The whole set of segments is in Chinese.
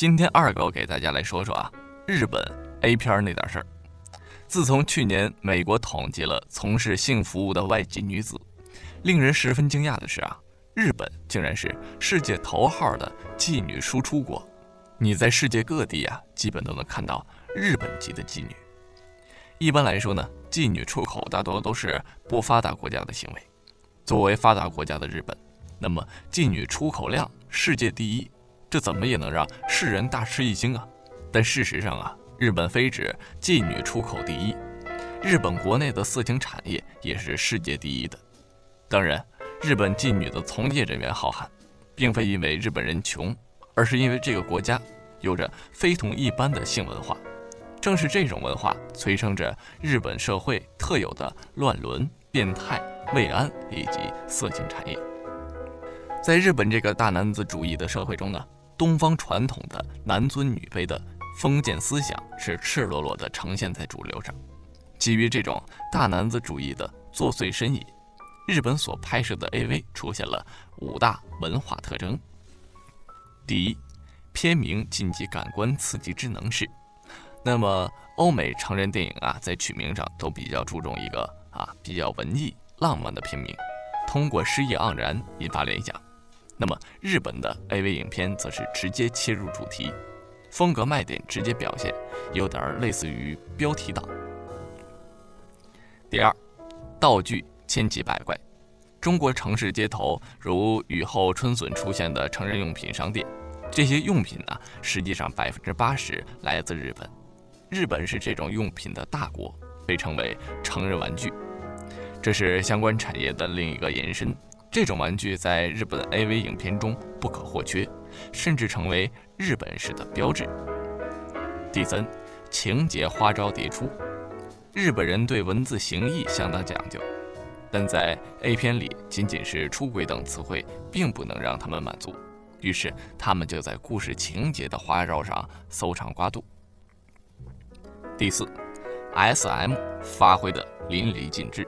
今天二狗给大家来说说啊，日本 A 片那点事儿。自从去年美国统计了从事性服务的外籍女子，令人十分惊讶的是啊，日本竟然是世界头号的妓女输出国。你在世界各地啊，基本都能看到日本籍的妓女。一般来说呢，妓女出口大多都是不发达国家的行为。作为发达国家的日本，那么妓女出口量世界第一，这怎么也能让世人大吃一惊啊？但事实上啊。日本非止妓女出口第一，日本国内的色情产业也是世界第一的。当然，日本妓女的从业人员浩瀚，并非因为日本人穷，而是因为这个国家有着非同一般的性文化。正是这种文化催生着日本社会特有的乱伦、变态、慰安以及色情产业。在日本这个大男子主义的社会中呢，东方传统的男尊女卑的。封建思想是赤裸裸地呈现在主流上，基于这种大男子主义的作祟身影，日本所拍摄的 AV 出现了五大文化特征。第一，片名禁忌感官刺激之能事。那么欧美成人电影啊，在取名上都比较注重一个啊比较文艺浪漫的片名，通过诗意盎然引发联想。那么日本的 AV 影片则是直接切入主题。风格卖点直接表现，有点类似于标题党。第二，道具千奇百怪。中国城市街头如雨后春笋出现的成人用品商店，这些用品呢，实际上百分之八十来自日本。日本是这种用品的大国，被称为成人玩具，这是相关产业的另一个延伸。这种玩具在日本 AV 影片中不可或缺，甚至成为日本式的标志。第三，情节花招迭出。日本人对文字形意相当讲究，但在 A 片里，仅仅是出轨等词汇并不能让他们满足，于是他们就在故事情节的花招上搜肠刮肚。第四，SM 发挥的淋漓尽致。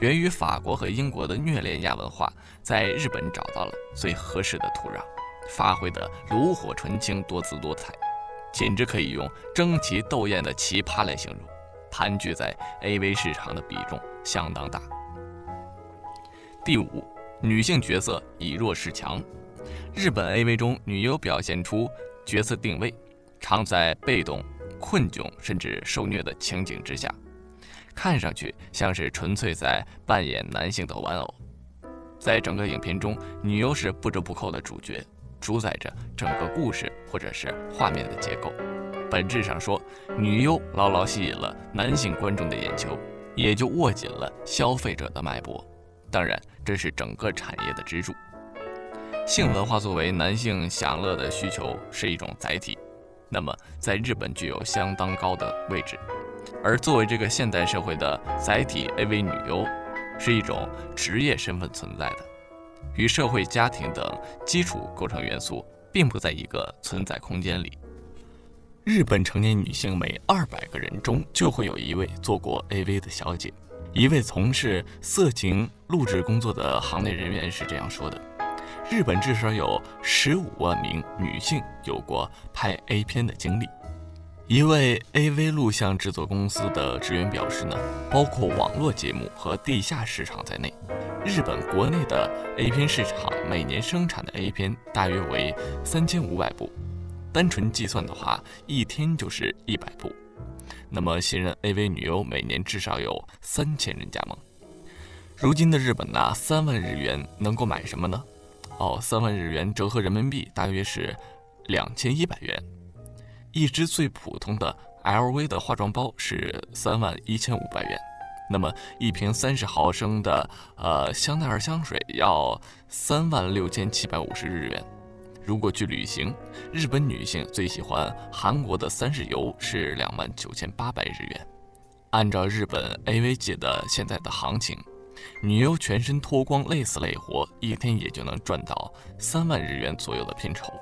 源于法国和英国的虐恋亚文化，在日本找到了最合适的土壤，发挥的炉火纯青、多姿多彩，简直可以用争奇斗艳的奇葩来形容。盘踞在 AV 市场的比重相当大。第五，女性角色以弱势强。日本 AV 中女优表现出角色定位，常在被动、困窘甚至受虐的情景之下。看上去像是纯粹在扮演男性的玩偶，在整个影片中，女优是不折不扣的主角，主宰着整个故事或者是画面的结构。本质上说，女优牢牢吸引了男性观众的眼球，也就握紧了消费者的脉搏。当然，这是整个产业的支柱。性文化作为男性享乐的需求是一种载体，那么在日本具有相当高的位置。而作为这个现代社会的载体，AV 女优是一种职业身份存在的，与社会、家庭等基础构成元素并不在一个存在空间里。日本成年女性每二百个人中就会有一位做过 AV 的小姐。一位从事色情录制工作的行内人员是这样说的：“日本至少有十五万名女性有过拍 A 片的经历。”一位 AV 录像制作公司的职员表示呢，包括网络节目和地下市场在内，日本国内的 A 片市场每年生产的 A 片大约为三千五百部，单纯计算的话，一天就是一百部。那么新人 AV 女优每年至少有三千人加盟。如今的日本呢，三万日元能够买什么呢？哦，三万日元折合人民币大约是两千一百元。一支最普通的 LV 的化妆包是三万一千五百元，那么一瓶三十毫升的呃香奈儿香水要三万六千七百五十日元。如果去旅行，日本女性最喜欢韩国的三日游是两万九千八百日元。按照日本 AV 界的现在的行情，女优全身脱光累死累活，一天也就能赚到三万日元左右的片酬。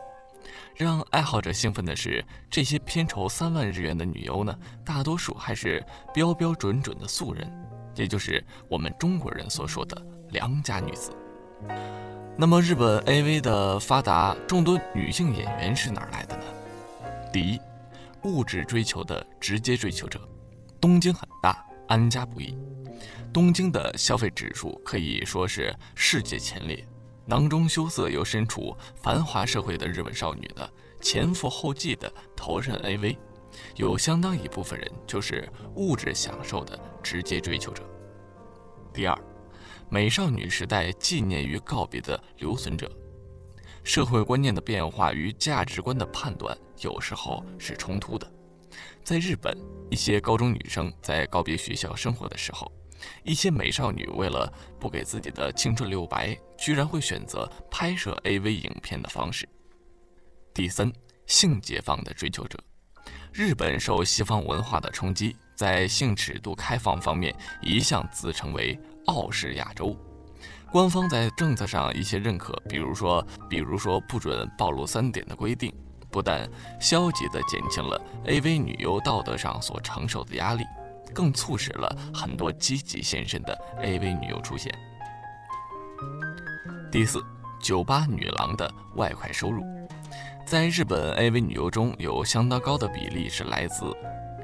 让爱好者兴奋的是，这些片酬三万日元的女优呢，大多数还是标标准准的素人，也就是我们中国人所说的良家女子。那么，日本 AV 的发达，众多女性演员是哪来的呢？第一，物质追求的直接追求者。东京很大，安家不易。东京的消费指数可以说是世界前列。囊中羞涩又身处繁华社会的日本少女呢，前赴后继地投身 AV，有相当一部分人就是物质享受的直接追求者。第二，美少女时代纪念与告别的留存者。社会观念的变化与价值观的判断有时候是冲突的。在日本，一些高中女生在告别学校生活的时候。一些美少女为了不给自己的青春留白，居然会选择拍摄 AV 影片的方式。第三，性解放的追求者，日本受西方文化的冲击，在性尺度开放方面一向自称为傲视亚洲。官方在政策上一些认可，比如说，比如说不准暴露三点的规定，不但消极地减轻了 AV 女优道德上所承受的压力。更促使了很多积极献身的 AV 女优出现。第四，酒吧女郎的外快收入，在日本 AV 女优中有相当高的比例是来自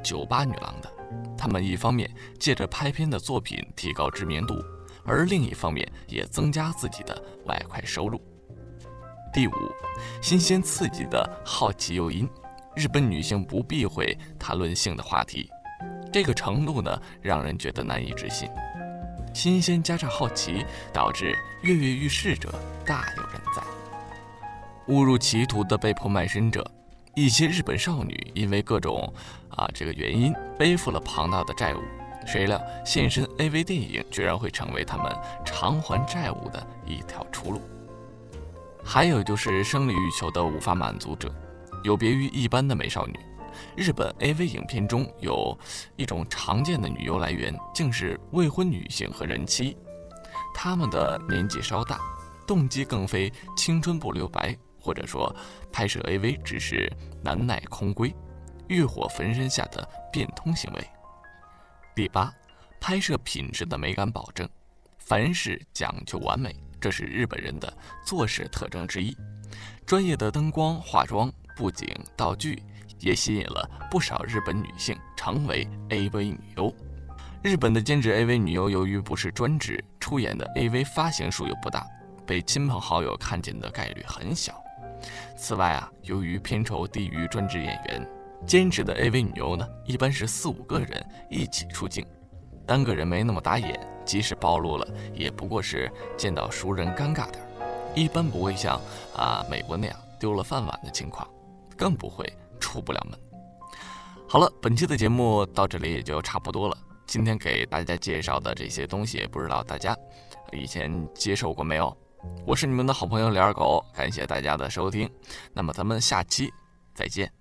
酒吧女郎的。她们一方面借着拍片的作品提高知名度，而另一方面也增加自己的外快收入。第五，新鲜刺激的好奇诱因，日本女性不避讳谈论性的话题。这个程度呢，让人觉得难以置信。新鲜加上好奇，导致跃跃欲试者大有人在。误入歧途的被迫卖身者，一些日本少女因为各种啊这个原因背负了庞大的债务，谁料现身 AV 电影居然会成为他们偿还债务的一条出路。还有就是生理欲求的无法满足者，有别于一般的美少女。日本 AV 影片中有一种常见的女优来源，竟是未婚女性和人妻。她们的年纪稍大，动机更非青春不留白，或者说拍摄 AV 只是难耐空闺、欲火焚身下的变通行为。第八，拍摄品质的美感保证，凡事讲究完美，这是日本人的做事特征之一。专业的灯光、化妆、布景、道具。也吸引了不少日本女性成为 AV 女优。日本的兼职 AV 女优由于不是专职，出演的 AV 发行数又不大，被亲朋好友看见的概率很小。此外啊，由于片酬低于专职演员，兼职的 AV 女优呢，一般是四五个人一起出镜，单个人没那么打眼，即使暴露了，也不过是见到熟人尴尬点，一般不会像啊美国那样丢了饭碗的情况，更不会。出不了门。好了，本期的节目到这里也就差不多了。今天给大家介绍的这些东西，不知道大家以前接受过没有？我是你们的好朋友李二狗，感谢大家的收听。那么咱们下期再见。